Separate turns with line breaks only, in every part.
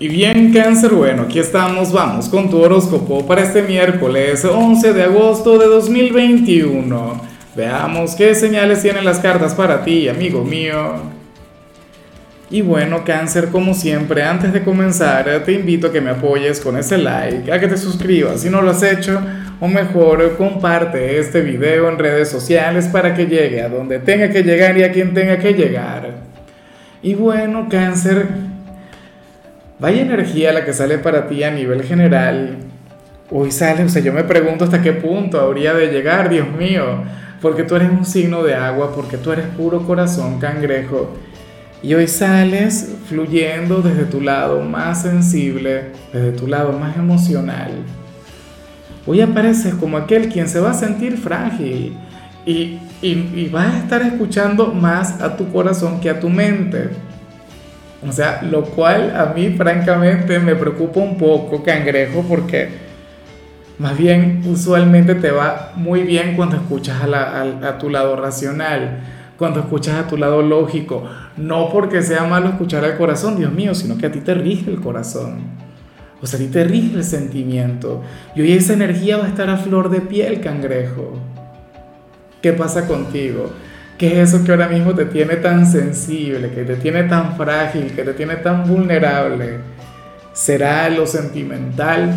Y bien, cáncer, bueno, aquí estamos, vamos con tu horóscopo para este miércoles 11 de agosto de 2021. Veamos qué señales tienen las cartas para ti, amigo mío. Y bueno, cáncer, como siempre, antes de comenzar, te invito a que me apoyes con ese like, a que te suscribas si no lo has hecho, o mejor, comparte este video en redes sociales para que llegue a donde tenga que llegar y a quien tenga que llegar. Y bueno, cáncer, Vaya energía la que sale para ti a nivel general. Hoy sale, o sea, yo me pregunto hasta qué punto habría de llegar, Dios mío, porque tú eres un signo de agua, porque tú eres puro corazón cangrejo. Y hoy sales fluyendo desde tu lado más sensible, desde tu lado más emocional. Hoy apareces como aquel quien se va a sentir frágil y, y, y vas a estar escuchando más a tu corazón que a tu mente. O sea, lo cual a mí francamente me preocupa un poco, cangrejo, porque más bien usualmente te va muy bien cuando escuchas a, tu lado racional, cuando escuchas a tu lado lógico. No porque sea malo escuchar al corazón, Dios mío, sino que a ti te rige el corazón. O sea, a ti te rige el sentimiento. Y hoy esa energía va a estar a flor de piel, cangrejo. ¿Qué pasa contigo? ¿Qué es eso que ahora mismo te tiene tan sensible, que te tiene tan frágil, que te tiene tan vulnerable? ¿Será lo sentimental?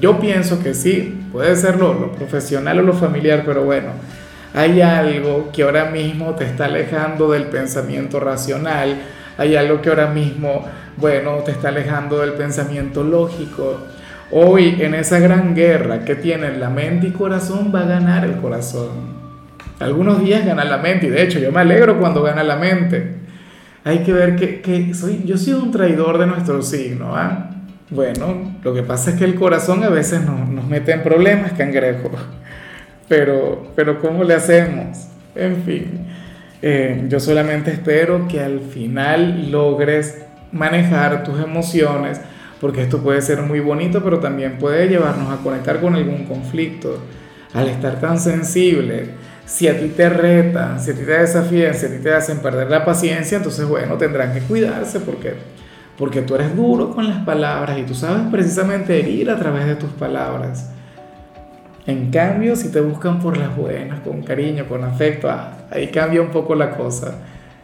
Yo pienso que sí, puede ser lo, profesional o lo familiar, pero bueno, hay algo que ahora mismo te está alejando del pensamiento racional, hay algo que ahora mismo, bueno, te está alejando del pensamiento lógico. Hoy en esa gran guerra que tienen la mente y corazón va a ganar el corazón. Algunos días gana la mente, y de hecho yo me alegro cuando gana la mente. Hay que ver que, soy, yo soy un traidor de nuestro signo. ¿ah? Bueno, lo que pasa es que el corazón a veces nos, nos mete en problemas, cangrejo. Pero, pero ¿cómo le hacemos? En fin, eh, yo solamente espero que al final logres manejar tus emociones, porque esto puede ser muy bonito, pero también puede llevarnos a conectar con algún conflicto. Al estar tan sensible, si a ti te retan, si a ti te desafían, si a ti te hacen perder la paciencia, entonces bueno, tendrán que cuidarse porque, porque tú eres duro con las palabras y tú sabes precisamente herir a través de tus palabras. En cambio, si te buscan por las buenas, con cariño, con afecto, ah, ahí cambia un poco la cosa.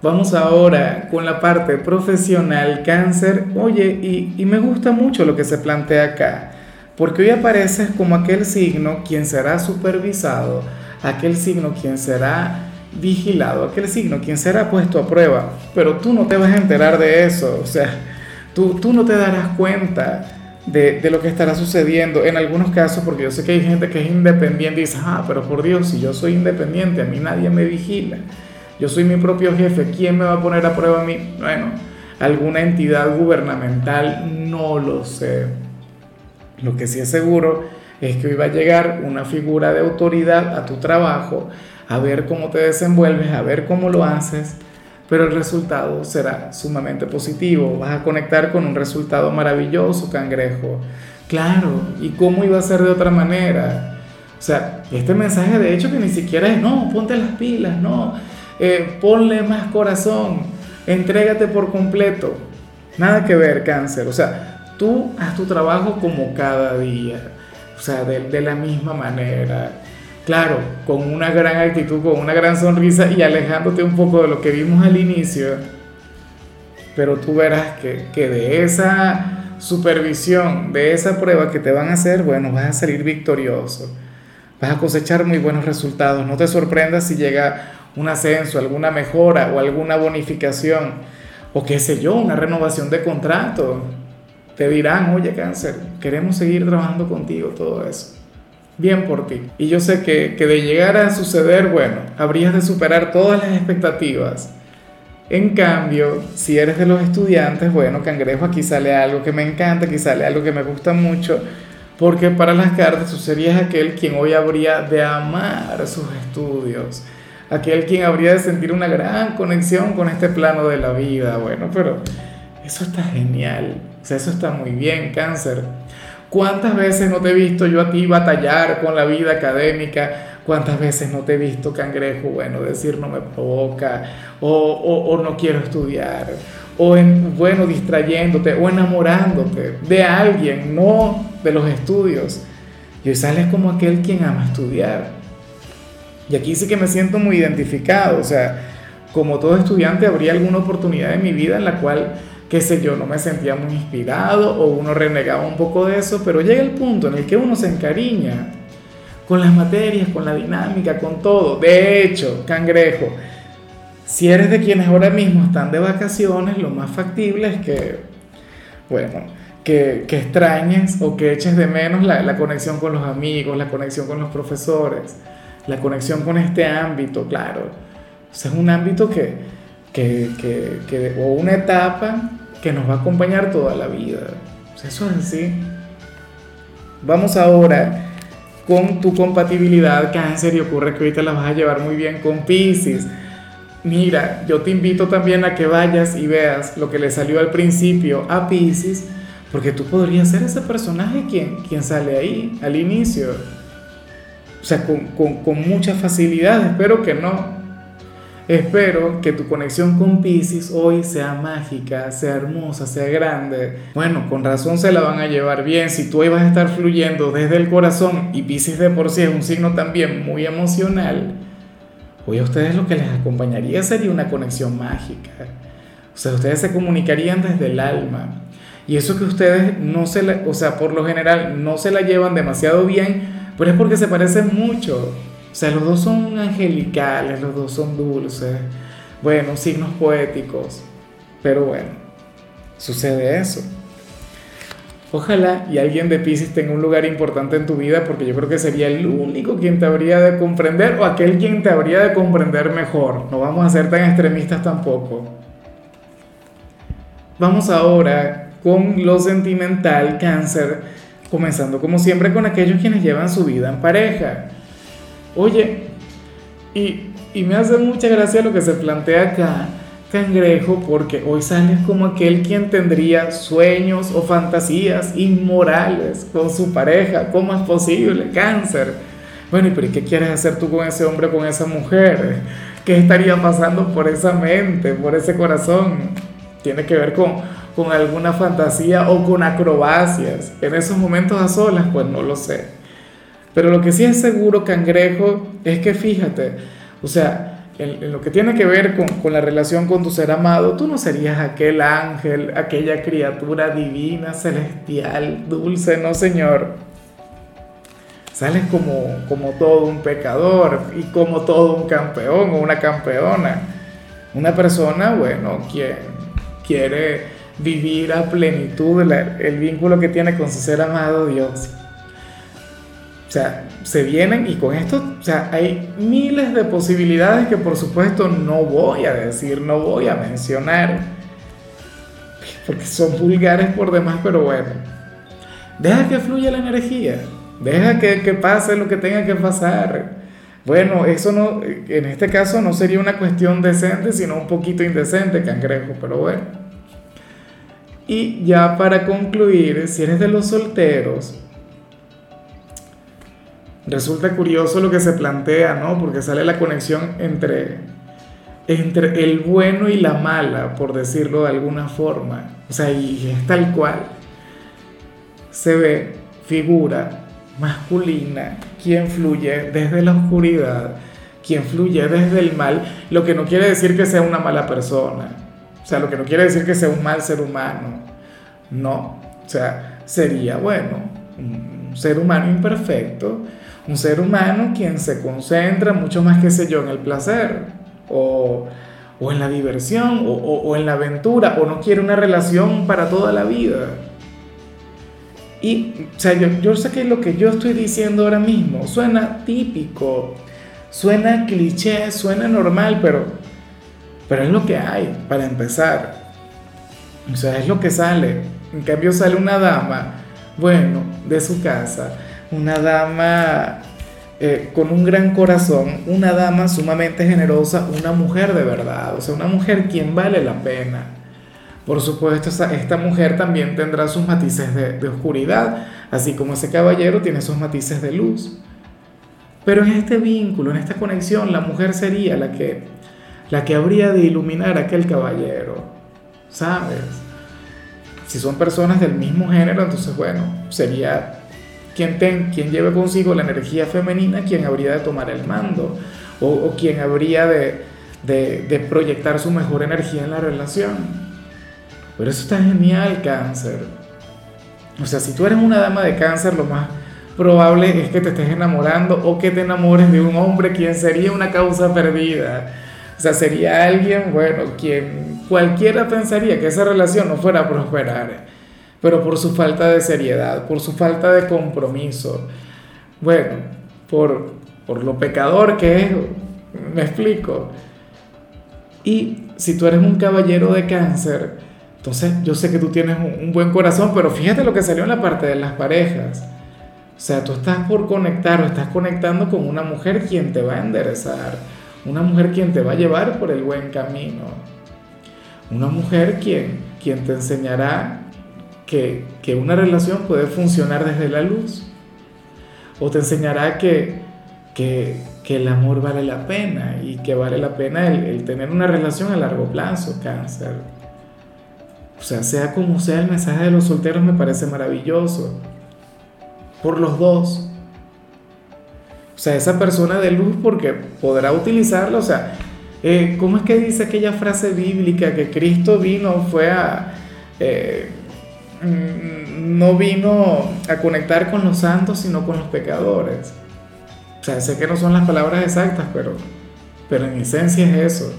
Vamos ahora con la parte profesional, cáncer. Oye, y, y me gusta mucho lo que se plantea acá, porque hoy apareces como aquel signo quien será supervisado aquel signo quien será vigilado, aquel signo quien será puesto a prueba, pero tú no te vas a enterar de eso, o sea, tú, tú no te darás cuenta de, de, lo que estará sucediendo en algunos casos, porque yo sé que hay gente que es independiente y dice, ah, pero por Dios, si yo soy independiente, a mí nadie me vigila, yo soy mi propio jefe, ¿quién me va a poner a prueba a mí? Bueno, alguna entidad gubernamental, no lo sé. Lo que sí es seguro es que hoy va a llegar una figura de autoridad a tu trabajo, a ver cómo te desenvuelves, a ver cómo lo haces, pero el resultado será sumamente positivo, vas a conectar con un resultado maravilloso, cangrejo. Claro, ¿y cómo iba a ser de otra manera? O sea, este mensaje de hecho que ni siquiera es, no, ponte las pilas, no, eh, ponle más corazón, entrégate por completo. Nada que ver, cáncer. O sea, tú haz tu trabajo como cada día o sea, de, la misma manera. Claro, con una gran actitud, con una gran sonrisa y alejándote un poco de lo que vimos al inicio. Pero tú verás que, que de esa supervisión, de esa prueba que te van a hacer, bueno, vas a salir victorioso. Vas a cosechar muy buenos resultados. No te sorprendas si llega un ascenso, alguna mejora o alguna bonificación o qué sé yo, una renovación de contrato te dirán, oye cáncer, queremos seguir trabajando contigo, todo eso. Bien por ti. Y yo sé que, que de llegar a suceder, bueno, habrías de superar todas las expectativas. En cambio, si eres de los estudiantes, bueno, cangrejo, aquí sale algo que me encanta, aquí sale algo que me gusta mucho, porque para las cartas tú serías aquel quien hoy habría de amar sus estudios, aquel quien habría de sentir una gran conexión con este plano de la vida, bueno, pero eso está genial. O sea, eso está muy bien, cáncer. ¿Cuántas veces no te he visto yo a ti batallar con la vida académica? ¿Cuántas veces no te he visto, cangrejo, bueno, decir no me provoca o, o, no quiero estudiar? o en, bueno, distrayéndote o enamorándote de alguien, no de los estudios. Y hoy sales como aquel quien ama estudiar. Y aquí sí que me siento muy identificado, o sea, como todo estudiante habría alguna oportunidad en mi vida en la cual, qué sé yo, no me sentía muy inspirado o uno renegaba un poco de eso, pero llega el punto en el que uno se encariña con las materias, con la dinámica, con todo. De hecho, cangrejo, si eres de quienes ahora mismo están de vacaciones, lo más factible es que, bueno, que, que extrañes o que eches de menos la, la, conexión con los amigos, la conexión con los profesores, la conexión con este ámbito, claro. O sea, es un ámbito que, que, que, que, o una etapa que nos va a acompañar toda la vida. O sea, eso es así. Vamos ahora con tu compatibilidad cáncer y ocurre que ahorita la vas a llevar muy bien con Pisces Mira, yo te invito también a que vayas y veas lo que le salió al principio a Pisces, porque tú podrías ser ese personaje quien, quien sale ahí al inicio. O sea, con, con, con mucha facilidad, espero que no. Espero que tu conexión con Pisces hoy sea mágica, sea hermosa, sea grande. Bueno, con razón se la van a llevar bien. Si tú hoy vas a estar fluyendo desde el corazón y Pisces de por sí es un signo también muy emocional, Hoy a ustedes lo que les acompañaría sería una conexión mágica. O sea, ustedes se comunicarían desde el alma. Y eso que ustedes no se la, o sea, por lo general no se la llevan demasiado bien, pero es porque se parecen mucho. O sea, los dos son angelicales, los dos son dulces, bueno, signos poéticos. Pero bueno, sucede eso. Ojalá y alguien de Pisces tenga un lugar importante en tu vida porque yo creo que sería el único quien te habría de comprender o aquel quien te habría de comprender mejor. No vamos a ser tan extremistas tampoco. Vamos ahora con lo sentimental, cáncer, comenzando como siempre con aquellos quienes llevan su vida en pareja. Oye, y, y me hace mucha gracia lo que se plantea acá cangrejo porque hoy sales como aquel quien tendría sueños o fantasías inmorales con su pareja. ¿Cómo es posible? Cáncer. Bueno, ¿y pero qué quieres hacer tú con ese hombre, con esa mujer? ¿Qué estaría pasando por esa mente, por ese corazón? Tiene que ver con, con alguna fantasía o con acrobacias. En esos momentos a solas, pues no lo sé. Pero lo que sí es seguro, cangrejo, es que fíjate, o sea, en, lo que tiene que ver con, con, la relación con tu ser amado, tú no serías aquel ángel, aquella criatura divina, celestial, dulce, no Señor. Sales como, como todo un pecador y como todo un campeón o una campeona. Una persona, bueno, quien quiere vivir a plenitud el vínculo que tiene con su ser amado Dios. O sea, se vienen y con esto, o sea, hay miles de posibilidades que por supuesto no voy a decir, no voy a mencionar, porque son vulgares por demás, pero bueno, deja que fluya la energía, deja que, pase lo que tenga que pasar. Bueno, eso no, en este caso no sería una cuestión decente, sino un poquito indecente, cangrejo, pero bueno. Y ya para concluir, si eres de los solteros, Resulta curioso lo que se plantea, ¿no? Porque sale la conexión entre, entre el bueno y la mala, por decirlo de alguna forma. O sea, y es tal cual. Se ve figura masculina, quien fluye desde la oscuridad, quien fluye desde el mal, lo que no quiere decir que sea una mala persona. O sea, lo que no quiere decir que sea un mal ser humano. No. O sea, sería, bueno, un ser humano imperfecto un ser humano quien se concentra mucho más, que sé yo, en el placer o, o en la diversión o, o, en la aventura o no quiere una relación para toda la vida. Y, o sea, yo, yo sé que lo que yo estoy diciendo ahora mismo suena típico, suena cliché, suena normal, pero, pero es lo que hay para empezar. O sea, es lo que sale. En cambio sale una dama, bueno, de su casa, una dama eh, con un gran corazón, una dama sumamente generosa, una mujer de verdad, o sea, una mujer quien vale la pena. Por supuesto, esta, mujer también tendrá sus matices de, de oscuridad, así como ese caballero tiene sus matices de luz. Pero en este vínculo, en esta conexión, la mujer sería la que, la que habría de iluminar a aquel caballero. ¿sabes? Si son personas del mismo género, entonces bueno, sería quien, ten, quien lleve consigo la energía femenina quien habría de tomar el mando o, o quien habría de, de, de proyectar su mejor energía en la relación. Pero eso está genial, cáncer. O sea, si tú eres una dama de cáncer, lo más probable es que te estés enamorando o que te enamores de un hombre quien sería una causa perdida. O sea, sería alguien, bueno, quien cualquiera pensaría que esa relación no fuera a prosperar, pero por su falta de seriedad, por su falta de compromiso, bueno, por, por lo pecador que es, me explico. Y si tú eres un caballero de cáncer, entonces yo sé que tú tienes un, buen corazón, pero fíjate lo que salió en la parte de las parejas o sea, tú estás por conectar o estás conectando con una mujer quien te va a enderezar, una mujer quien te va a llevar por el buen camino, una mujer quien, quien te enseñará que, que una relación puede funcionar desde la luz, o te enseñará que, que, que el amor vale la pena y que vale la pena el, el tener una relación a largo plazo, cáncer. O sea, sea como sea el mensaje de los solteros me parece maravilloso por los dos. O sea, esa persona de luz porque podrá utilizarla, o sea, eh, ¿cómo es que dice aquella frase bíblica que Cristo vino, fue a... Eh, no vino a conectar con los santos, sino con los pecadores. O sea, sé que no son las palabras exactas, pero, pero en esencia es eso.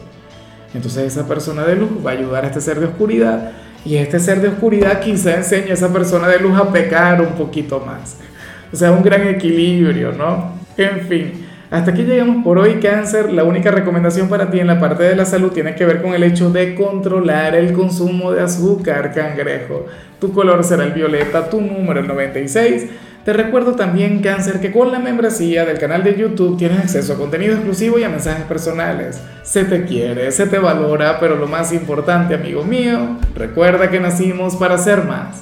Entonces esa persona de luz va a ayudar a este ser de oscuridad y este ser de oscuridad quizá enseña a esa persona de luz a pecar un poquito más. O sea, un gran equilibrio, ¿no? En fin, hasta aquí llegamos por hoy, cáncer. La única recomendación para ti en la parte de la salud tiene que ver con el hecho de controlar el consumo de azúcar, cangrejo. Tu color será el violeta, tu número el 96. Te recuerdo también, cáncer, que con la membresía del canal de YouTube tienes acceso a contenido exclusivo y a mensajes personales. Se te quiere, se te valora, pero lo más importante, amigo mío, recuerda que nacimos para ser más.